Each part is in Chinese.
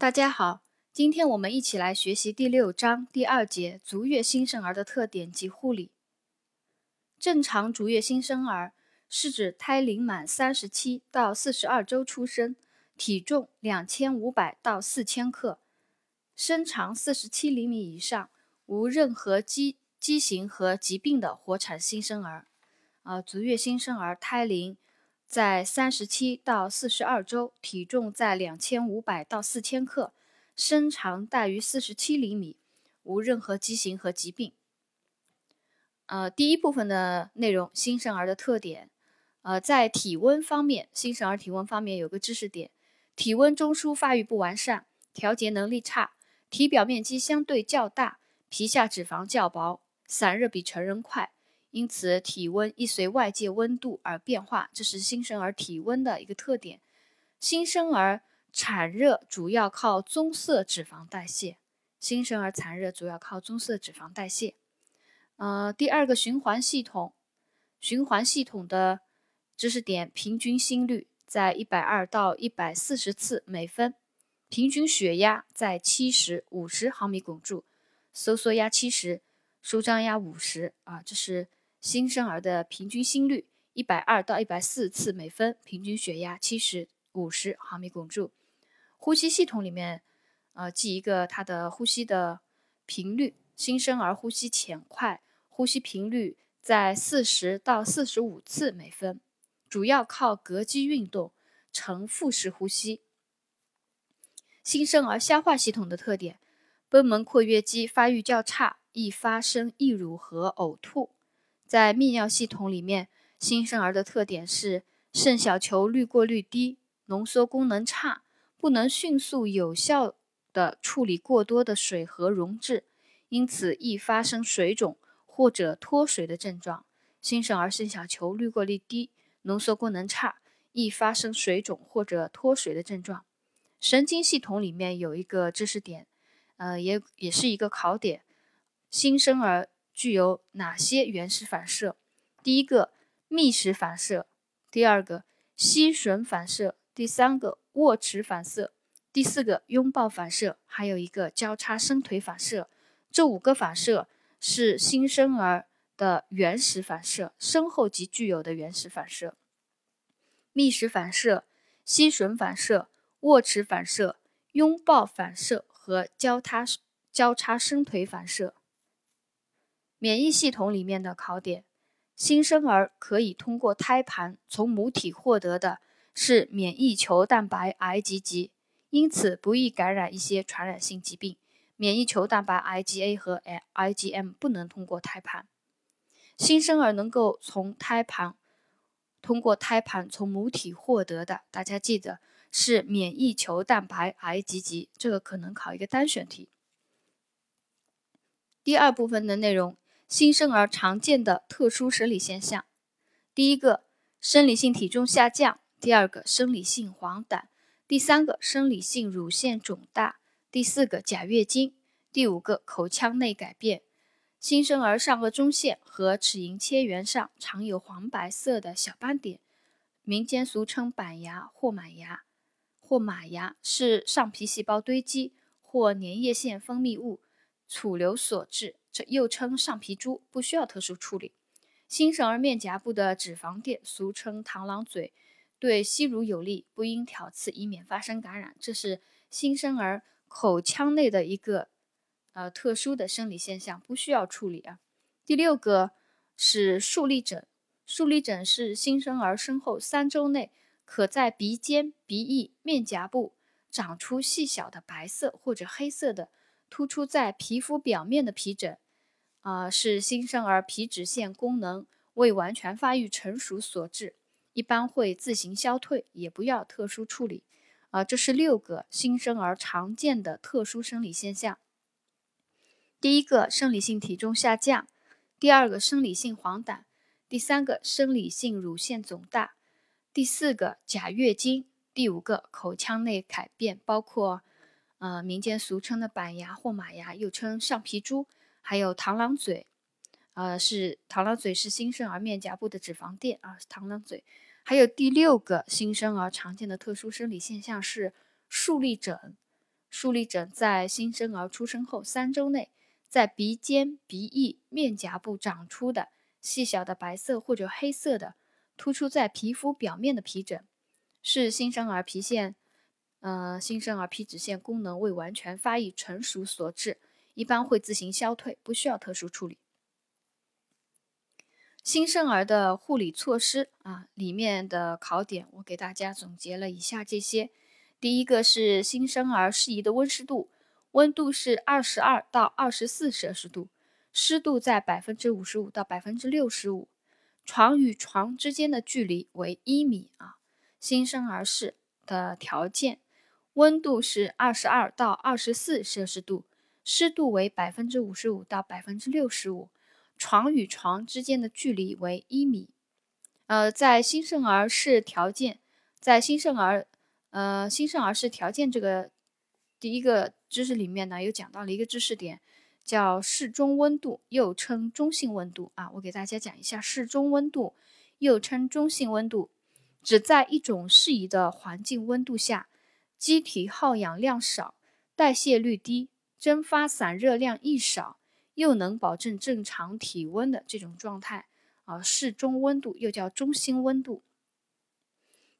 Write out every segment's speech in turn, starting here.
大家好，今天我们一起来学习第六章第二节足月新生儿的特点及护理。正常足月新生儿是指胎龄满三十七到四十二周出生，体重两千五百到四千克，身长四十七厘米以上，无任何畸畸形和疾病的活产新生儿。啊，足月新生儿胎龄。在三十七到四十二周，体重在两千五百到四千克，身长大于四十七厘米，无任何畸形和疾病。呃，第一部分的内容，新生儿的特点。呃，在体温方面，新生儿体温方面有个知识点：体温中枢发育不完善，调节能力差，体表面积相对较大，皮下脂肪较薄，散热比成人快。因此，体温易随外界温度而变化，这是新生儿体温的一个特点。新生儿产热主要靠棕色脂肪代谢。新生儿产热主要靠棕色脂肪代谢。呃，第二个循环系统，循环系统的知识点：平均心率在一百二到一百四十次每分，平均血压在七十五十毫米汞柱，收缩压七十，舒张压五十啊，这是。新生儿的平均心率一百二到一百四次每分，平均血压七十五十毫米汞柱。呼吸系统里面，呃，记一个它的呼吸的频率。新生儿呼吸浅快，呼吸频率在四十到四十五次每分，主要靠膈肌运动，呈腹式呼吸。新生儿消化系统的特点：贲门括约肌发育较差，易发生溢乳和呕吐。在泌尿系统里面，新生儿的特点是肾小球滤过率低，浓缩功能差，不能迅速有效的处理过多的水和溶质，因此易发生水肿或者脱水的症状。新生儿肾小球滤过率低，浓缩功能差，易发生水肿或者脱水的症状。神经系统里面有一个知识点，呃，也也是一个考点，新生儿。具有哪些原始反射？第一个觅食反射，第二个吸吮反射，第三个握持反射，第四个拥抱反射，还有一个交叉伸腿反射。这五个反射是新生儿的原始反射，生后即具有的原始反射。觅食反射、吸吮反射、握持反射、拥抱反射和交叉交叉伸腿反射。免疫系统里面的考点：新生儿可以通过胎盘从母体获得的是免疫球蛋白 IgG，因此不易感染一些传染性疾病。免疫球蛋白 IgA 和 IgM 不能通过胎盘。新生儿能够从胎盘通过胎盘从母体获得的，大家记得是免疫球蛋白 IgG，这个可能考一个单选题。第二部分的内容。新生儿常见的特殊生理现象：第一个，生理性体重下降；第二个，生理性黄疸；第三个，生理性乳腺肿大；第四个，假月经；第五个，口腔内改变。新生儿上颚中线和齿龈切缘上常有黄白色的小斑点，民间俗称板牙或马牙或马牙，是上皮细胞堆积或粘液腺分泌物储留所致。这又称上皮珠，不需要特殊处理。新生儿面颊部的脂肪垫，俗称螳螂嘴，对吸乳有利，不应挑刺，以免发生感染。这是新生儿口腔内的一个呃特殊的生理现象，不需要处理啊。第六个是竖立疹，竖立疹是新生儿生后三周内，可在鼻尖、鼻翼、面颊部长出细小的白色或者黑色的突出在皮肤表面的皮疹。啊，是新生儿皮脂腺功能未完全发育成熟所致，一般会自行消退，也不要特殊处理。啊，这是六个新生儿常见的特殊生理现象。第一个，生理性体重下降；第二个，生理性黄疸；第三个，生理性乳腺肿大；第四个，假月经；第五个，口腔内改变，包括呃民间俗称的板牙或马牙，又称上皮珠。还有螳螂嘴，呃，是螳螂嘴是新生儿面颊部的脂肪垫啊，螳螂嘴。还有第六个新生儿常见的特殊生理现象是竖立疹，竖立疹在新生儿出生后三周内，在鼻尖、鼻翼、面颊部长出的细小的白色或者黑色的突出在皮肤表面的皮疹，是新生儿皮腺，呃，新生儿皮脂腺功能未完全发育成熟所致，一般会自行消退，不需要特殊处理。新生儿的护理措施啊，里面的考点我给大家总结了以下这些。第一个是新生儿适宜的温湿度，温度是二十二到二十四摄氏度，湿度在百分之五十五到百分之六十五，床与床之间的距离为一米啊。新生儿室的条件，温度是二十二到二十四摄氏度，湿度为百分之五十五到百分之六十五，床与床之间的距离为一米。呃，在新生儿室条件，在新生儿。呃，新生儿室条件这个第一个知识里面呢，有讲到了一个知识点，叫适中温度，又称中性温度啊。我给大家讲一下，适中温度又称中性温度，指在一种适宜的环境温度下，机体耗氧量少，代谢率低，蒸发散热量亦少，又能保证正常体温的这种状态啊。适中温度又叫中心温度。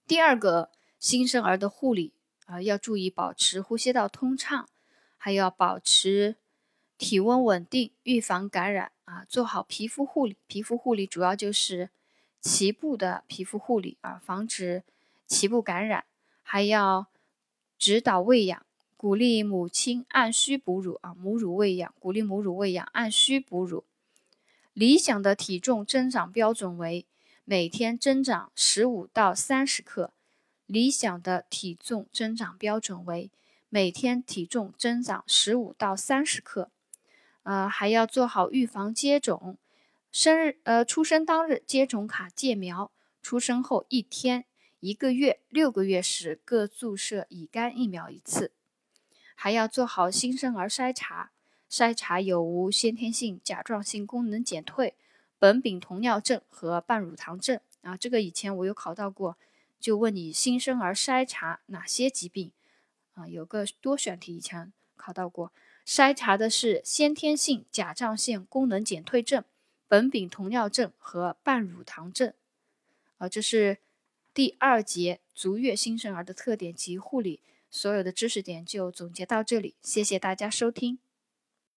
第二个。新生儿的护理啊，要注意保持呼吸道通畅，还要保持体温稳定，预防感染啊，做好皮肤护理。皮肤护理主要就是脐部的皮肤护理啊，防止脐部感染，还要指导喂养，鼓励母亲按需哺乳啊，母乳喂养，鼓励母乳喂养，按需哺乳。理想的体重增长标准为每天增长十五到三十克。理想的体重增长标准为每天体重增长十五到三十克，呃，还要做好预防接种，生日呃出生当日接种卡介苗，出生后一天、一个月、六个月时各注射乙肝疫苗一次，还要做好新生儿筛查，筛查有无先天性甲状腺功能减退、苯丙酮尿症和半乳糖症啊，这个以前我有考到过。就问你新生儿筛查哪些疾病啊？有个多选题以前考到过，筛查的是先天性甲状腺功能减退症、苯丙酮尿症和半乳糖症。啊，这是第二节足月新生儿的特点及护理，所有的知识点就总结到这里，谢谢大家收听。